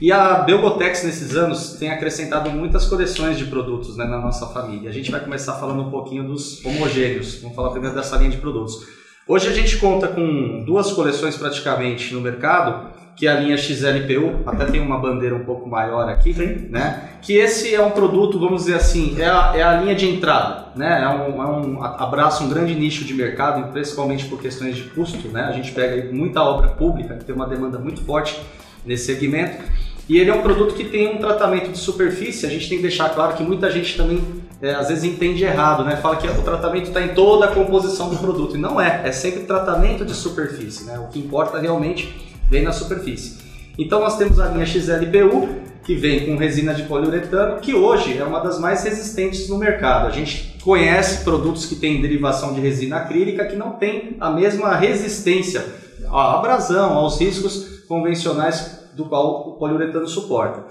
E a Belgotex nesses anos tem acrescentado muitas coleções de produtos né, na nossa família. A gente vai começar falando um pouquinho dos homogêneos. Vamos falar primeiro dessa linha de produtos. Hoje a gente conta com duas coleções praticamente no mercado, que é a linha XLPU, até tem uma bandeira um pouco maior aqui, né? Que esse é um produto, vamos dizer assim, é a, é a linha de entrada, né? É um, é um, abraça um grande nicho de mercado, principalmente por questões de custo, né? A gente pega muita obra pública, que tem uma demanda muito forte nesse segmento. E ele é um produto que tem um tratamento de superfície. A gente tem que deixar claro que muita gente também é, às vezes entende errado, né? Fala que o tratamento está em toda a composição do produto. E não é, é sempre tratamento de superfície, né? O que importa realmente vem na superfície. Então nós temos a linha XLPU, que vem com resina de poliuretano, que hoje é uma das mais resistentes no mercado. A gente conhece produtos que têm derivação de resina acrílica que não tem a mesma resistência à abrasão, aos riscos convencionais do qual o poliuretano suporta.